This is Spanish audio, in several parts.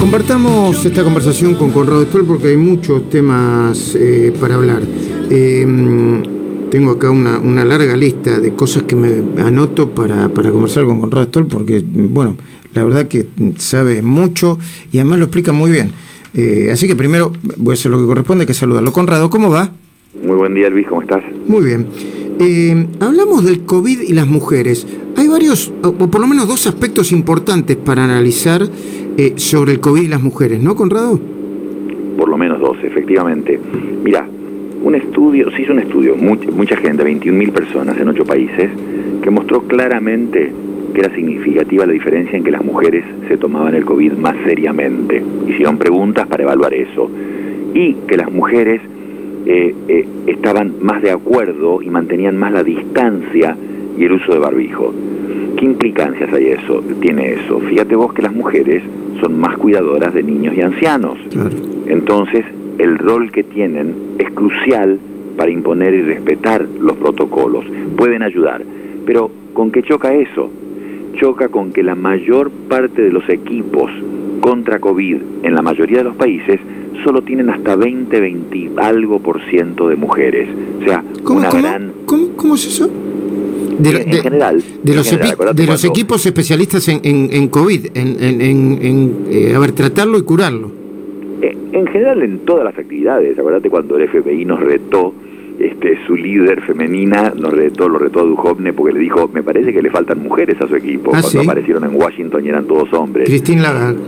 Compartamos esta conversación con Conrado Stoll porque hay muchos temas eh, para hablar. Eh, tengo acá una, una, larga lista de cosas que me anoto para, para conversar con Conrado Stoll porque, bueno, la verdad que sabe mucho y además lo explica muy bien. Eh, así que primero voy a hacer lo que corresponde, que saludarlo. Conrado, ¿cómo va? Muy buen día, Luis, ¿cómo estás? Muy bien. Eh, hablamos del COVID y las mujeres. Hay varios, o por lo menos dos aspectos importantes para analizar eh, sobre el COVID y las mujeres, ¿no, Conrado? Por lo menos dos, efectivamente. Mira, un estudio, se hizo un estudio, mucha, mucha gente, 21.000 personas en ocho países, que mostró claramente que era significativa la diferencia en que las mujeres se tomaban el COVID más seriamente. Hicieron preguntas para evaluar eso. Y que las mujeres eh, eh, estaban más de acuerdo y mantenían más la distancia y el uso de barbijo. ¿Qué implicancias hay eso? Tiene eso. Fíjate vos que las mujeres son más cuidadoras de niños y ancianos. Entonces, el rol que tienen es crucial para imponer y respetar los protocolos. Pueden ayudar. Pero, ¿con qué choca eso? choca con que la mayor parte de los equipos contra COVID en la mayoría de los países solo tienen hasta 20, 20 algo por ciento de mujeres. O sea, ¿Cómo, una cómo, gran... ¿cómo, es eso? De, en, en general. De los, de los equipos especialistas en, en, en COVID, en, en eh, a ver, tratarlo y curarlo. Eh, en general, en todas las actividades. Acuérdate cuando el FBI nos retó este, su líder femenina nos retó, lo retó a Duhovne porque le dijo, me parece que le faltan mujeres a su equipo. ¿Ah, Cuando sí? aparecieron en Washington y eran todos hombres. Christine Lagarde.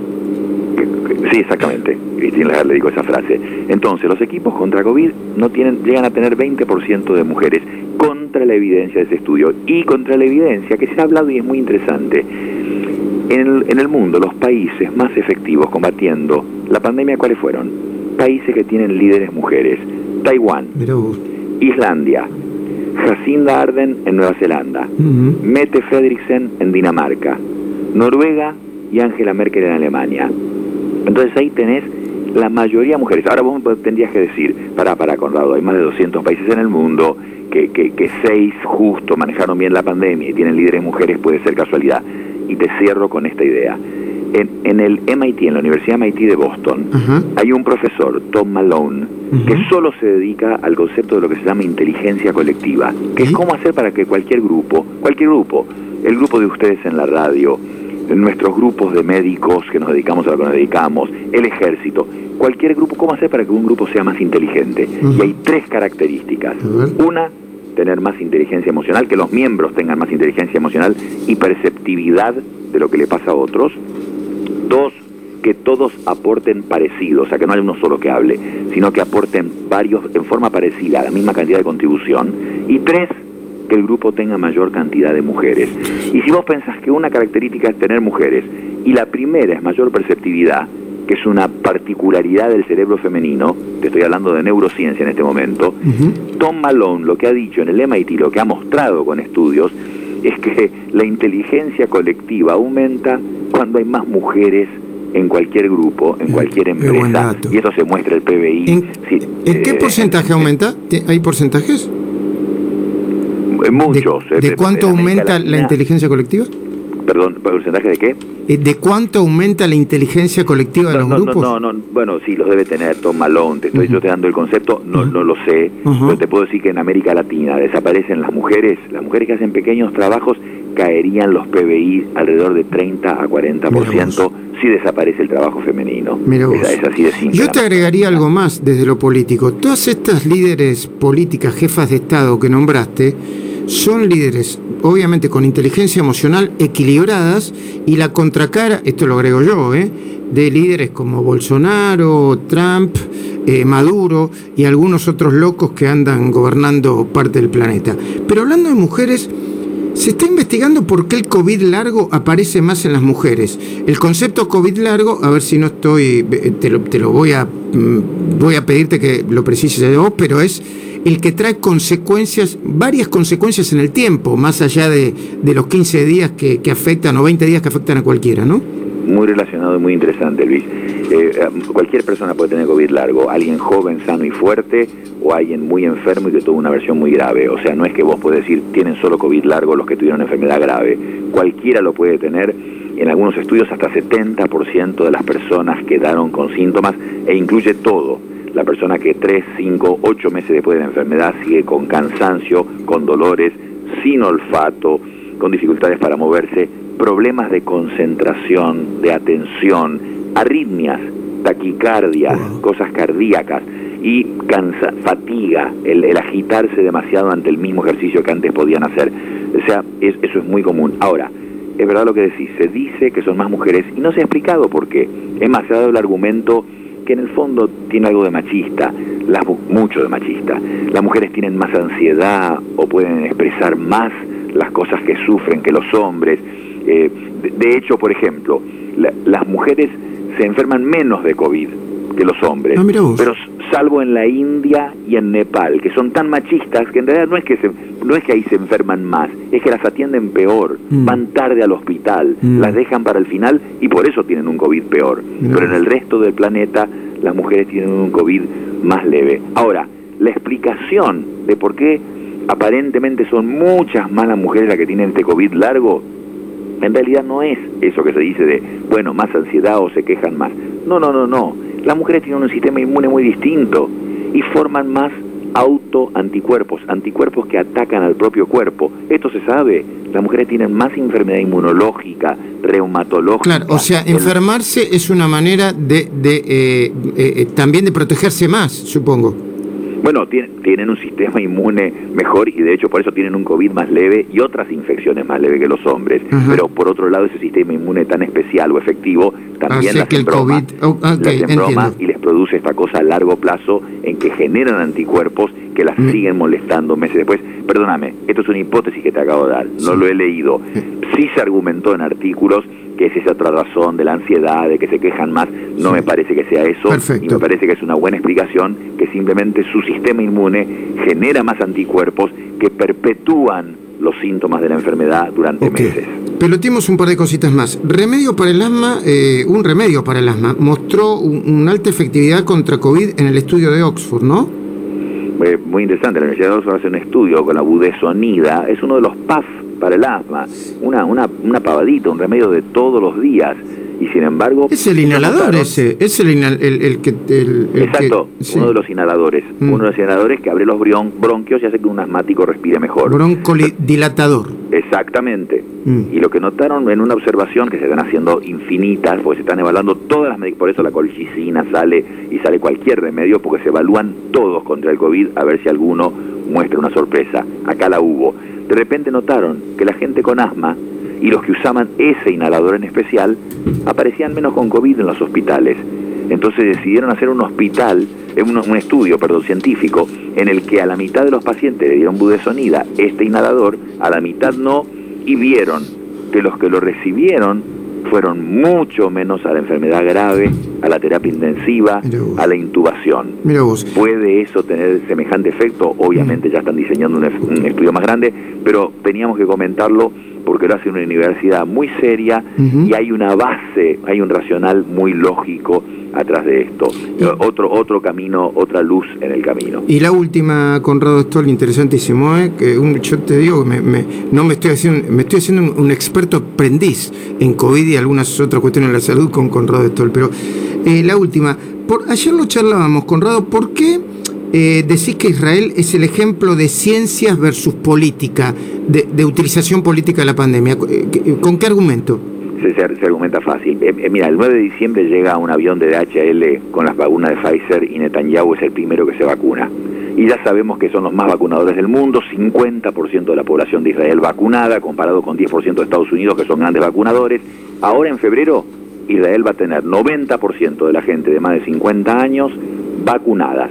Sí, exactamente. Christine Lagarde le dijo esa frase. Entonces, los equipos contra COVID no tienen, llegan a tener 20% de mujeres contra la evidencia de ese estudio y contra la evidencia que se ha hablado y es muy interesante. En el, en el mundo, los países más efectivos combatiendo la pandemia, ¿cuáles fueron? Países que tienen líderes mujeres. Taiwán. Islandia, Jacinda Arden en Nueva Zelanda. Mette Frederiksen en Dinamarca, Noruega y Angela Merkel en Alemania. Entonces ahí tenés la mayoría mujeres. Ahora vos tendrías que decir, para, para Conrado, hay más de 200 países en el mundo, que, que, que seis justo manejaron bien la pandemia y tienen líderes mujeres, puede ser casualidad. Y te cierro con esta idea. En, en el MIT, en la Universidad MIT de Boston, hay un profesor, Tom Malone, que solo se dedica al concepto de lo que se llama inteligencia colectiva, que es cómo hacer para que cualquier grupo, cualquier grupo, el grupo de ustedes en la radio, nuestros grupos de médicos que nos dedicamos a lo que nos dedicamos, el ejército, cualquier grupo, cómo hacer para que un grupo sea más inteligente. Y hay tres características. Una, tener más inteligencia emocional, que los miembros tengan más inteligencia emocional y perceptividad de lo que le pasa a otros. Dos, que todos aporten parecido, o sea, que no haya uno solo que hable, sino que aporten varios en forma parecida, la misma cantidad de contribución. Y tres, que el grupo tenga mayor cantidad de mujeres. Y si vos pensás que una característica es tener mujeres, y la primera es mayor perceptividad, que es una particularidad del cerebro femenino, te estoy hablando de neurociencia en este momento. Tom Malone lo que ha dicho en el MIT, lo que ha mostrado con estudios, es que la inteligencia colectiva aumenta cuando hay más mujeres en cualquier grupo, en cualquier empresa, y eso se muestra el PBI. ¿En, Sí, ¿en qué eh, porcentaje aumenta? ¿Te- ¿Hay porcentajes? Eh, Muchos. ¿De, eh, de cuánto aumenta la inteligencia colectiva? Perdón, ¿porcentaje de qué? Eh, ¿De cuánto aumenta la inteligencia colectiva de No, los no, no, grupos? no, no, bueno, sí, los debe tener Tom Malone, te estoy yo te dando el concepto, no, no lo sé, pero te puedo decir que en América Latina desaparecen las mujeres, las mujeres que hacen pequeños trabajos caerían los PBI alrededor de 30 a 40% si desaparece el trabajo femenino. Mira vos. Es, es así de simple. Yo te agregaría algo más desde lo político. Todas estas líderes políticas, jefas de Estado que nombraste, son líderes, obviamente, con inteligencia emocional equilibradas y la contracara, esto lo agrego yo, ¿eh? de líderes como Bolsonaro, Trump, eh, Maduro y algunos otros locos que andan gobernando parte del planeta. Pero hablando de mujeres, se está investigando por qué el COVID largo aparece más en las mujeres. El concepto COVID largo, a ver si no estoy, eh, te lo, te lo voy a mm, voy a pedirte que lo precises de vos, pero es el que trae consecuencias, varias consecuencias en el tiempo, más allá de, de los 15 días que, que afectan o 20 días que afectan a cualquiera, ¿no? Muy relacionado y muy interesante, Luis. Eh, eh, cualquier persona puede tener COVID largo, alguien joven, sano y fuerte, o alguien muy enfermo y que tuvo una versión muy grave. O sea, no es que vos podés decir tienen solo COVID largo los que tuvieron enfermedad grave. Cualquiera lo puede tener. en algunos estudios hasta 70% de las personas quedaron con síntomas e incluye todo. La persona que 3, 5, 8 meses después de la enfermedad sigue con cansancio, con dolores, sin olfato, con dificultades para moverse, problemas de concentración, de atención, arritmias, taquicardia, cosas cardíacas y cansa, fatiga, el, agitarse demasiado ante el mismo ejercicio que antes podían hacer. O sea, eso es muy común. Ahora, es verdad lo que decís, se dice que son más mujeres y no se ha explicado por qué. Es más, se ha dado el argumento que en el fondo tiene algo de machista, las, mucho de machista. Las mujeres tienen más ansiedad o pueden expresar más las cosas que sufren que los hombres. Eh, de, hecho, por ejemplo, las mujeres se enferman menos de COVID que los hombres. Ah, pero salvo en la India y en Nepal, que son tan machistas que en realidad no es que se, no es que ahí se enferman más, es que las atienden peor, mm. van tarde al hospital, mm. las dejan para el final y por eso tienen un COVID peor. Pero en el resto del planeta las mujeres tienen un COVID más leve. Ahora, la explicación de por qué aparentemente son muchas más las mujeres las que tienen este COVID largo, en realidad no es eso que se dice de, bueno, más ansiedad o se quejan más. No, no, no, no las mujeres tienen un sistema inmune muy distinto y forman más autoanticuerpos, anticuerpos que atacan al propio cuerpo. Esto se sabe. Las mujeres tienen más enfermedad inmunológica, reumatológica. Claro, o sea, enfermarse es una manera de, de eh, eh, eh, también de protegerse más, supongo. Bueno, tienen, un sistema inmune mejor y de hecho por eso tienen un COVID más leve y otras infecciones más leves que los hombres. Pero por otro lado, ese sistema inmune tan especial o efectivo también las broma, oh, y les produce esta cosa a largo plazo en que generan anticuerpos que las siguen molestando meses después. Perdóname, esto es una hipótesis que te acabo de dar, no lo he leído. Sí se argumentó en artículos que es esa otra razón de la ansiedad, de que se quejan más. No me parece que sea eso. Y me parece que es una buena explicación que simplemente su sistema inmune genera más anticuerpos que perpetúan los síntomas de la enfermedad durante meses. Peloteemos un par de cositas más. Remedio para el asma, eh, un remedio para el asma, mostró una alta efectividad contra COVID en el estudio de Oxford, ¿no? Muy interesante, la Universidad de Oxford hace un estudio con la budesonida, es uno de los PAF para el asma, una, una, una pavadita, un remedio de todos los días. Y sin embargo... Es el inhalador ese, es el, el, que... El, exacto, uno de los inhaladores. Mm. Uno de los inhaladores que abre los bronquios y hace que un asmático respire mejor. Broncodilatador. Exactamente. Mm. Y lo que notaron en una observación que se están haciendo infinitas, porque se están evaluando todas las por eso la colchicina sale y sale cualquier remedio, porque se evalúan todos contra el COVID a ver si alguno muestra una sorpresa. Acá la hubo. De repente notaron que la gente con asma y los que usaban ese inhalador en especial aparecían menos con COVID en los hospitales. Entonces decidieron hacer un hospital, eh, un, estudio, perdón, científico, en el que a la mitad de los pacientes le dieron budesonida, este inhalador, a la mitad no, y vieron que los que lo recibieron fueron mucho menos a la enfermedad grave, a la terapia intensiva, a la intubación. ¿Puede eso tener semejante efecto? Obviamente ya están diseñando un, estudio más grande, pero teníamos que comentarlo porque lo hace una universidad muy seria y hay una base, hay un racional muy lógico atrás de esto. Otro, otro camino, otra luz en el camino. Y la última, Conrado Stoll, interesantísimo, ¿eh? que un, yo te digo, me, no me estoy haciendo, me estoy haciendo un, experto aprendiz en COVID y algunas otras cuestiones de la salud con Conrado Stoll, pero eh, la última, por, ayer lo charlábamos, Conrado, ¿por qué eh, decís que Israel es el ejemplo de ciencias versus política, de, utilización política de la pandemia? Eh, ¿Con qué argumento? se, argumenta fácil. Eh, eh, mira, el 9 de diciembre llega un avión de DHL con las vacunas de Pfizer y Netanyahu es el primero que se vacuna. Y ya sabemos que son los más vacunadores del mundo, 50% de la población de Israel vacunada, comparado con 10% de Estados Unidos, que son grandes vacunadores. Ahora en febrero, Israel va a tener 90% de la gente de más de 50 años vacunadas.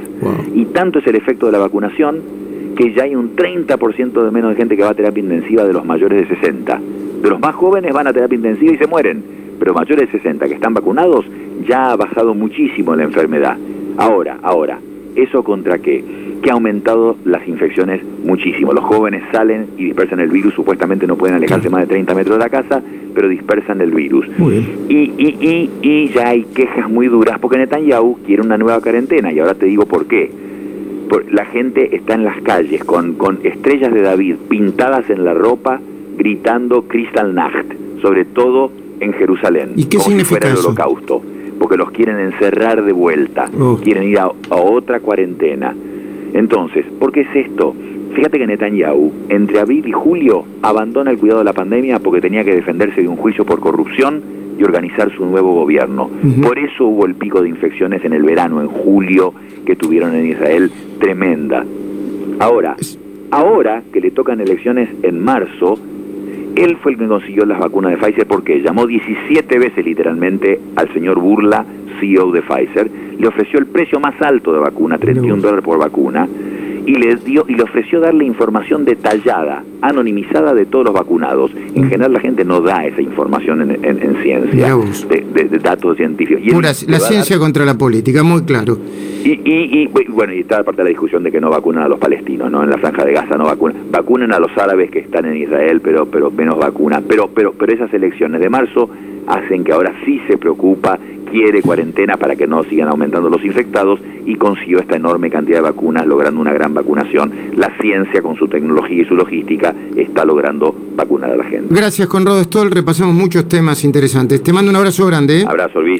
Y tanto es el efecto de la vacunación que ya hay un 30% de menos de gente que va a terapia intensiva de los mayores de 60 de los más jóvenes van a terapia intensiva y se mueren, pero mayores de 60 que están vacunados ya ha bajado muchísimo la enfermedad. Ahora, ahora, ¿eso contra qué? Que ha aumentado las infecciones muchísimo. Los jóvenes salen y dispersan el virus, supuestamente no pueden alejarse más de 30 metros de la casa, pero dispersan el virus. Y, y, y, y ya hay quejas muy duras porque Netanyahu quiere una nueva cuarentena y ahora te digo por qué. la gente está en las calles con, con estrellas de David pintadas en la ropa gritando Kristallnacht, sobre todo en Jerusalén. ¿Y qué como significa si fuera el eso? holocausto. Porque los quieren encerrar de vuelta. Oh. Quieren ir a, a otra cuarentena. Entonces, ¿por qué es esto? Fíjate que Netanyahu, entre abril y julio, abandona el cuidado de la pandemia porque tenía que defenderse de un juicio por corrupción y organizar su nuevo gobierno. Por eso hubo el pico de infecciones en el verano, en julio, que tuvieron en Israel, tremenda. Ahora, ahora que le tocan elecciones en marzo, él fue el que consiguió las vacunas de Pfizer porque llamó 17 veces literalmente al señor Burla, CEO de Pfizer, le ofreció el precio más alto de vacuna, 31 vos. dólares por vacuna, y le dio y le ofreció darle información detallada, anonimizada de todos los vacunados. En Mm. general la gente no da esa información en, en- en ciencia, de, de- de datos científicos. Y Pura, la dar- ciencia contra la política, muy claro. y, y, y, bueno, y está aparte de la discusión de que no vacunan a los palestinos, ¿no? En la franja de Gaza no vacunan. Vacunan a los árabes que están en Israel, pero pero menos vacunan. Pero pero pero esas elecciones de marzo hacen que ahora sí se preocupa, quiere cuarentena para que no sigan aumentando los infectados y consiguió esta enorme cantidad de vacunas logrando una gran vacunación. La ciencia con su tecnología y su logística está logrando vacunar a la gente. Gracias, Conrado Stoll. Repasamos muchos temas interesantes. Te mando un abrazo grande. ¿eh? Abrazo, Luis.